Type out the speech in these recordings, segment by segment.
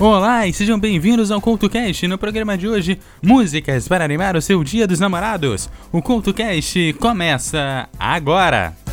Olá e sejam bem-vindos ao CoutoCast. No programa de hoje, músicas para animar o seu dia dos namorados. O CoutoCast começa agora!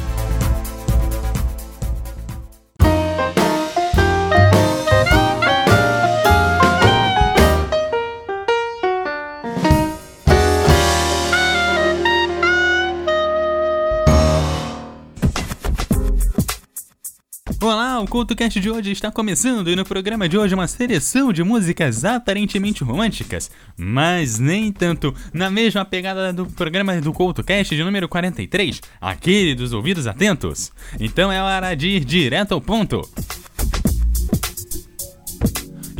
CultoCast de hoje está começando e no programa de hoje uma seleção de músicas aparentemente românticas, mas nem tanto, na mesma pegada do programa do CultoCast de número 43, aquele dos ouvidos atentos. Então é hora de ir direto ao ponto.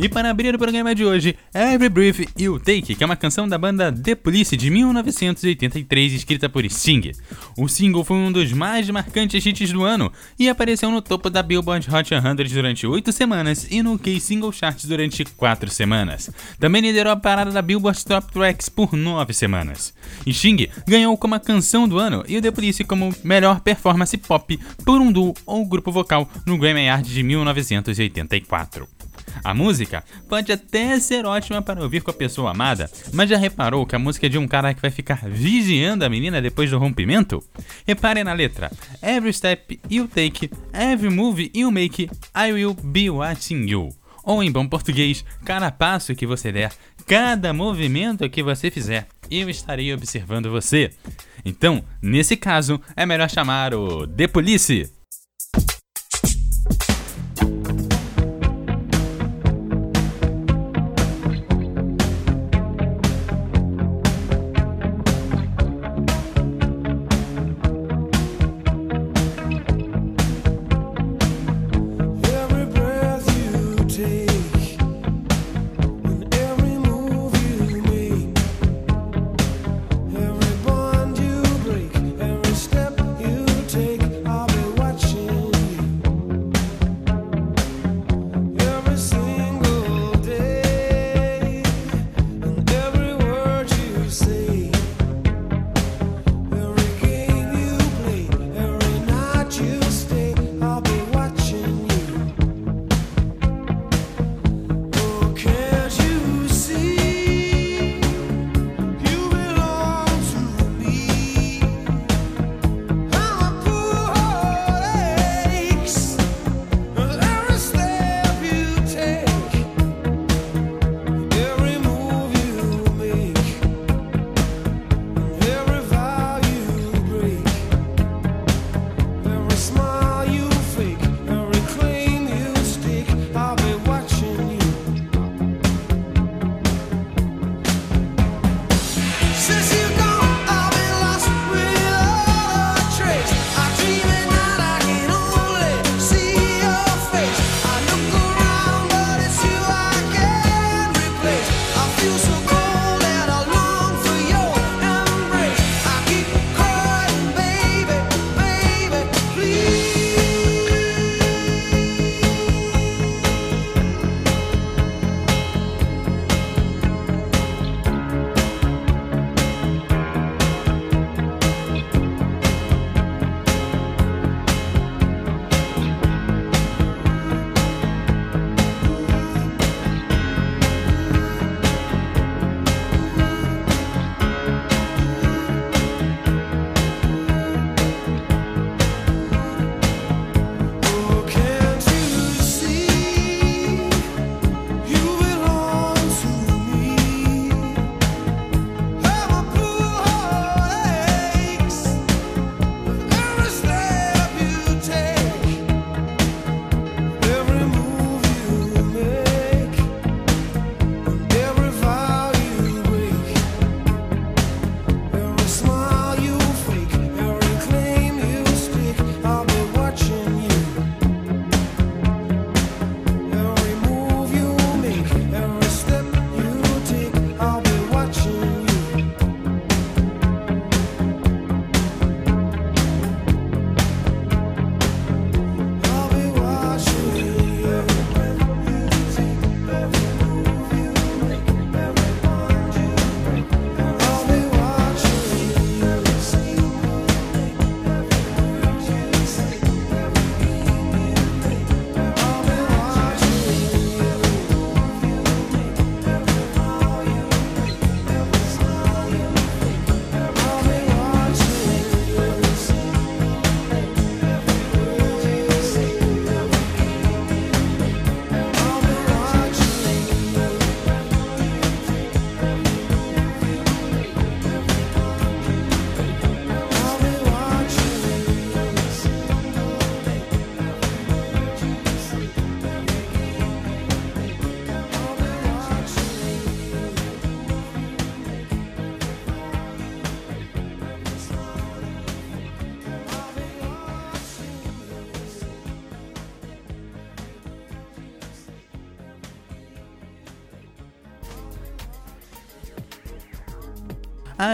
E para abrir o programa de hoje, Every Breath You Take, que é uma canção da banda The Police de 1983, escrita por Sting. O single foi um dos mais marcantes hits do ano e apareceu no topo da Billboard Hot 100 durante 8 semanas e no Key Single Charts durante 4 semanas. Também liderou a parada da Billboard Top Tracks por 9 semanas. Sting ganhou como a canção do ano e o The Police como melhor performance pop por um duo ou grupo vocal no Grammy Awards de 1984. A música pode até ser ótima para ouvir com a pessoa amada, mas já reparou que a música é de um cara que vai ficar vigiando a menina depois do rompimento? Repare na letra: Every step you take, every move you make, I will be watching you. Ou em bom português, cada passo que você der, cada movimento que você fizer, eu estarei observando você. Então, nesse caso, é melhor chamar o The Police.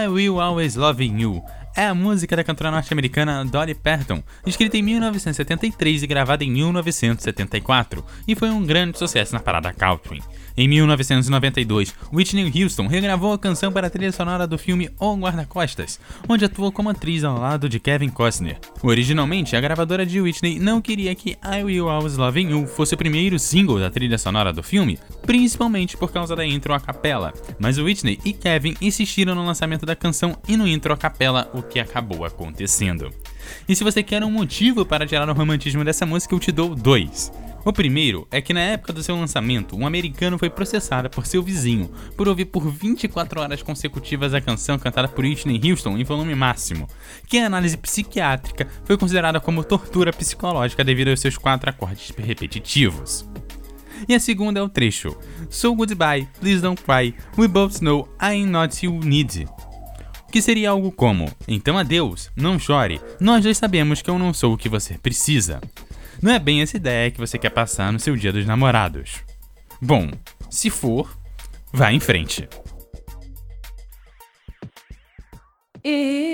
I Will Always loving You é a música da cantora norte-americana Dolly Parton, escrita em 1973 e gravada em 1974, e foi um grande sucesso na parada country. Em 1992, Whitney Houston regravou a canção para a trilha sonora do filme O Guarda-Costas, onde atuou como atriz ao lado de Kevin Costner. Originalmente, a gravadora de Whitney não queria que I Will Always Love You fosse o primeiro single da trilha sonora do filme, principalmente por causa da intro a capela, mas Whitney e Kevin insistiram no lançamento da canção e no intro a capela, o que acabou acontecendo. E se você quer um motivo para tirar o romantismo dessa música, eu te dou dois. O primeiro é que na época do seu lançamento, um americano foi processado por seu vizinho por ouvir por 24 horas consecutivas a canção cantada por Whitney Houston em volume máximo, que em análise psiquiátrica foi considerada como tortura psicológica devido aos seus quatro acordes repetitivos. E a segunda é o trecho So goodbye, please don't cry, we both know I'm not you need. Que seria algo como: Então adeus, não chore, nós dois sabemos que eu não sou o que você precisa. Não é bem essa ideia que você quer passar no seu dia dos namorados. Bom, se for, vá em frente. If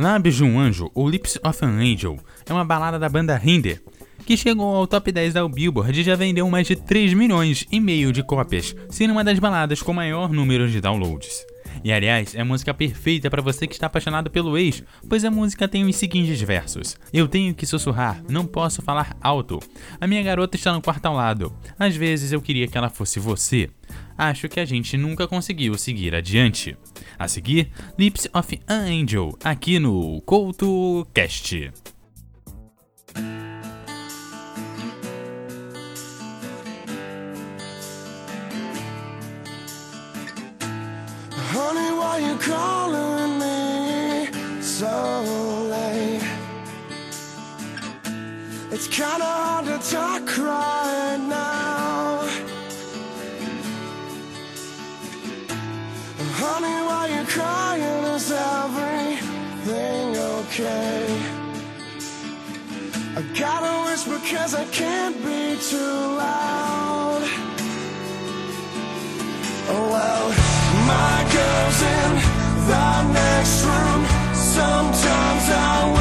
Lábios de um Anjo, ou Lips of an Angel, é uma balada da banda Hinder, que chegou ao top 10 da Billboard e já vendeu mais de 3 milhões e meio de cópias, sendo uma das baladas com maior número de downloads. E aliás, é a música perfeita para você que está apaixonado pelo ex, pois a música tem os seguintes versos: Eu tenho que sussurrar, não posso falar alto. A minha garota está no quarto ao lado. Às vezes eu queria que ela fosse você. Acho que a gente nunca conseguiu seguir adiante. A seguir, Lips of an Angel, aqui no CoutoCast. cause I can't be too loud. Oh well, my girl's in the next room. Sometimes I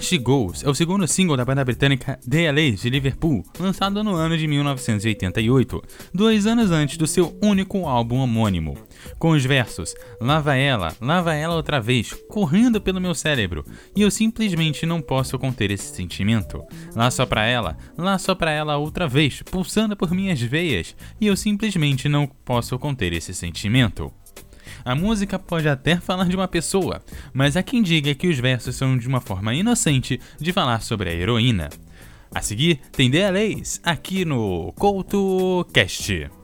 She Goes é o segundo single da banda britânica The LA's de Liverpool, lançado no ano de 1988, dois anos antes do seu único álbum homônimo. Com os versos Lava ela, lava ela outra vez, correndo pelo meu cérebro, e eu simplesmente não posso conter esse sentimento. Lá só pra ela, lá só pra ela outra vez, pulsando por minhas veias, e eu simplesmente não posso conter esse sentimento. A música pode até falar de uma pessoa, mas há quem diga que os versos são de uma forma inocente de falar sobre a heroína. A seguir, tem DLAs aqui no CoutoCast.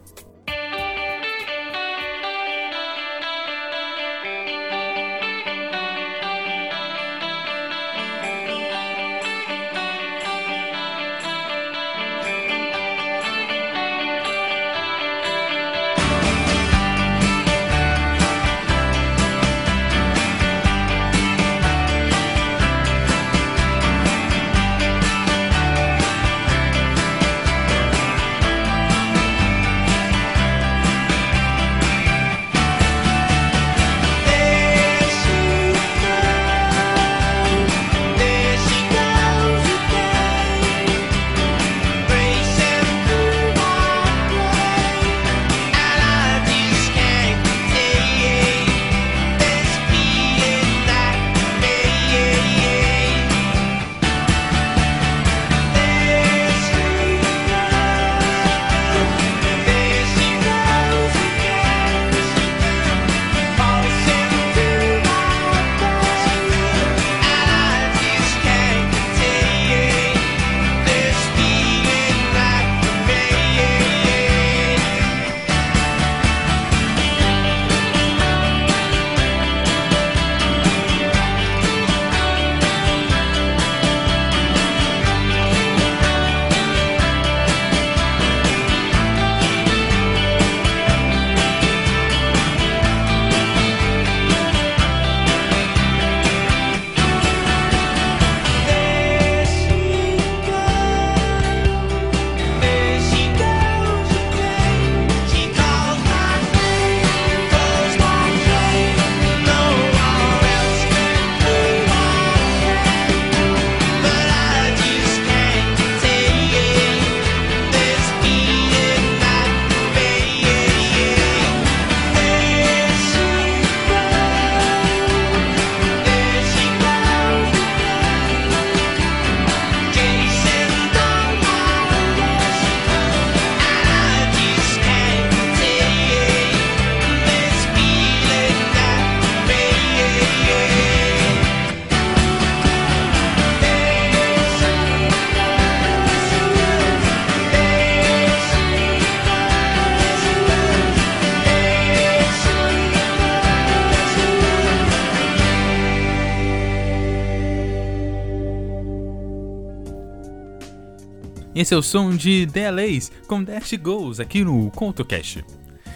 Esse é o som de DLAs com Dash Goes aqui no CoutoCast.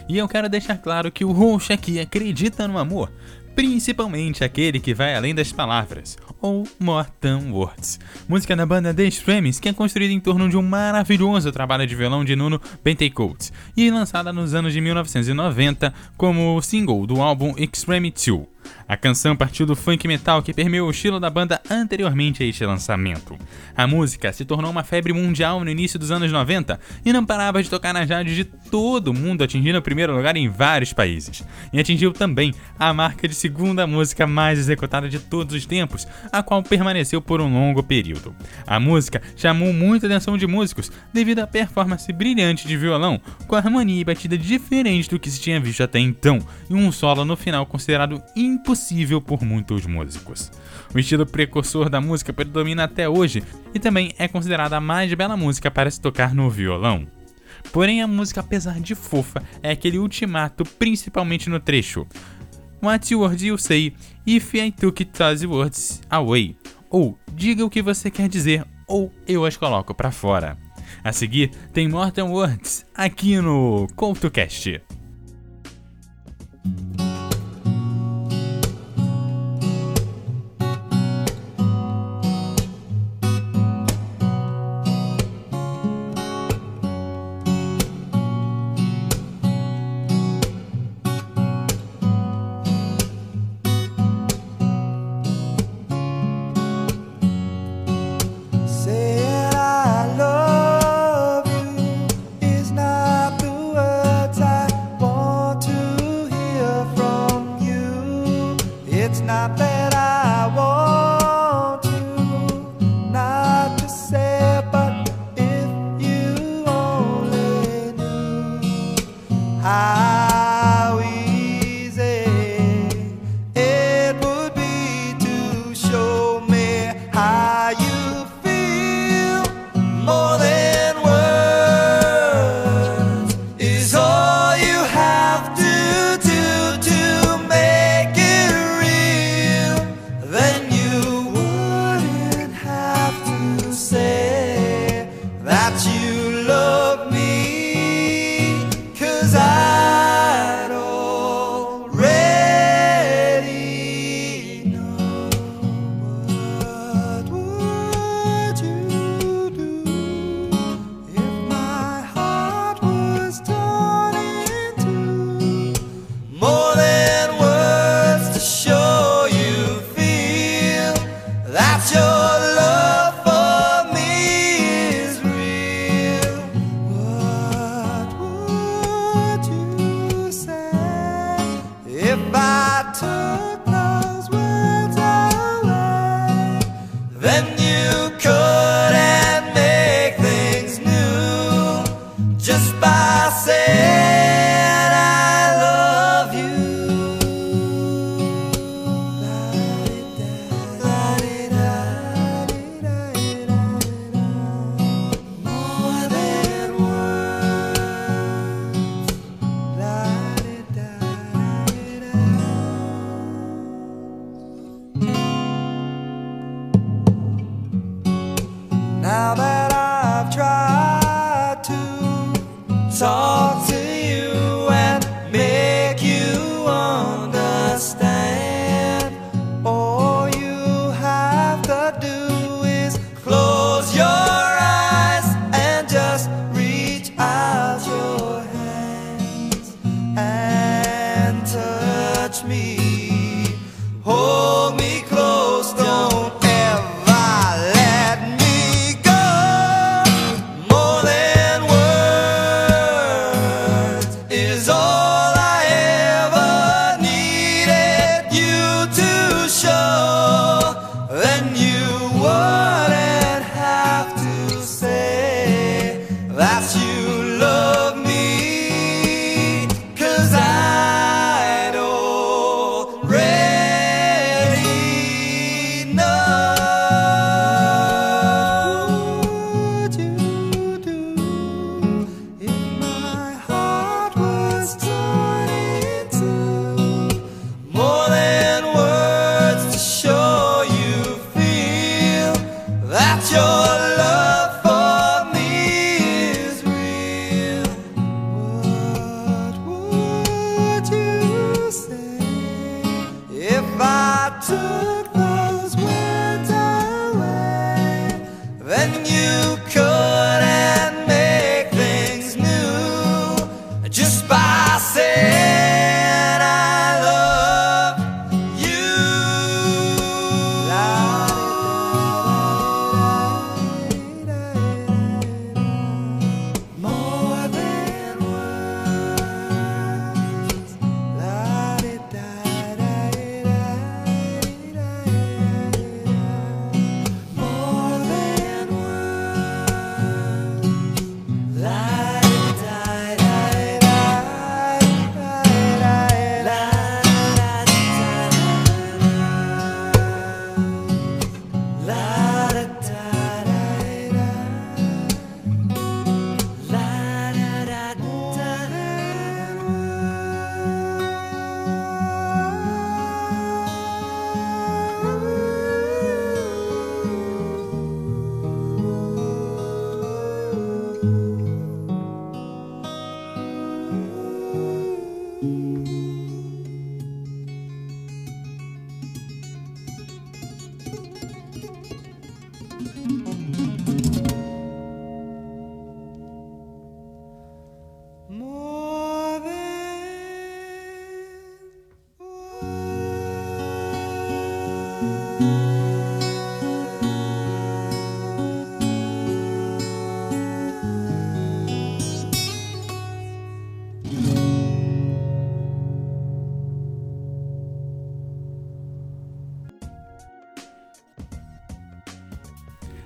E eu quero deixar claro que o host aqui acredita no amor, principalmente aquele que vai além das palavras, ou More Words, música da banda The Extremes que é construída em torno de um maravilhoso trabalho de violão de Nuno Bentecourt e lançada nos anos de 1990 como single do álbum Extreme 2. A canção partiu do funk metal que permeou o estilo da banda anteriormente a este lançamento. A música se tornou uma febre mundial no início dos anos 90 e não parava de tocar nas rádios de todo o mundo, atingindo o primeiro lugar em vários países. E atingiu também a marca de segunda música mais executada de todos os tempos, a qual permaneceu por um longo período. A música chamou muita atenção de músicos devido à performance brilhante de violão, com harmonia e batida diferente do que se tinha visto até então, e um solo no final considerado impossível por muitos músicos. O estilo precursor da música predomina até hoje e também é considerada a mais bela música para se tocar no violão. Porém, a música, apesar de fofa, é aquele ultimato, principalmente no trecho. What words you say if I took those words away? Ou diga o que você quer dizer, ou eu as coloco para fora. A seguir, tem Mortal Words aqui no CoutoCast.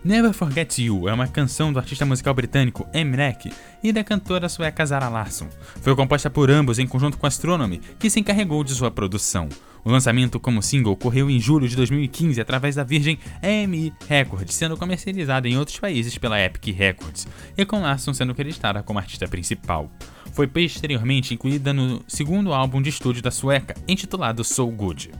Never Forget You é uma canção do artista musical britânico Emrek e da cantora sueca Zara Larsson. Foi composta por ambos em conjunto com Astronomy, que se encarregou de sua produção. O lançamento como single ocorreu em julho de 2015 através da Virgin EMI Records, sendo comercializada em outros países pela Epic Records, e com Larsson sendo creditada como artista principal. Foi posteriormente incluída no segundo álbum de estúdio da sueca, intitulado So Good.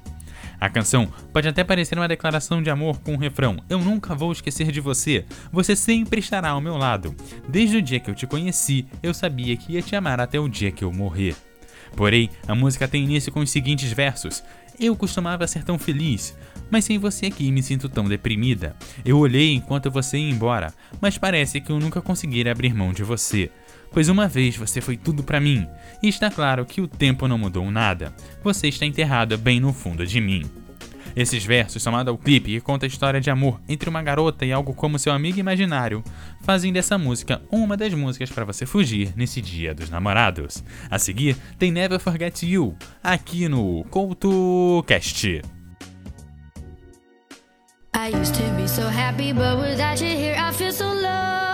A canção pode até parecer uma declaração de amor com o refrão Eu nunca vou esquecer de você, você sempre estará ao meu lado. Desde o dia que eu te conheci, eu sabia que ia te amar até o dia que eu morrer. Porém, a música tem início com os seguintes versos: Eu costumava ser tão feliz, mas sem você aqui me sinto tão deprimida. Eu olhei enquanto você ia embora, mas parece que eu nunca conseguirei abrir mão de você. Pois uma vez você foi tudo pra mim, e está claro que o tempo não mudou nada. Você está enterrada bem no fundo de mim. Esses versos, somado ao clipe que conta a história de amor entre uma garota e algo como seu amigo imaginário, fazem dessa música uma das músicas para você fugir nesse dia dos namorados. A seguir, tem Never Forget You, aqui no CoutoCast. I used to be so happy, but without you here, I feel so low.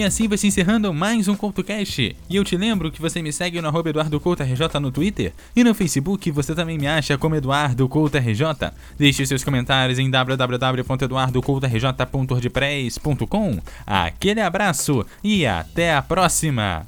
E assim vai se encerrando mais um CoutoCast. E eu te lembro que você me segue no arroba EduardoCoutoRJ no Twitter e no Facebook você também me acha como Eduardo CoutoRJ. Deixe seus comentários em www.eduardocoutorj.wordpress.com. Aquele abraço e até a próxima!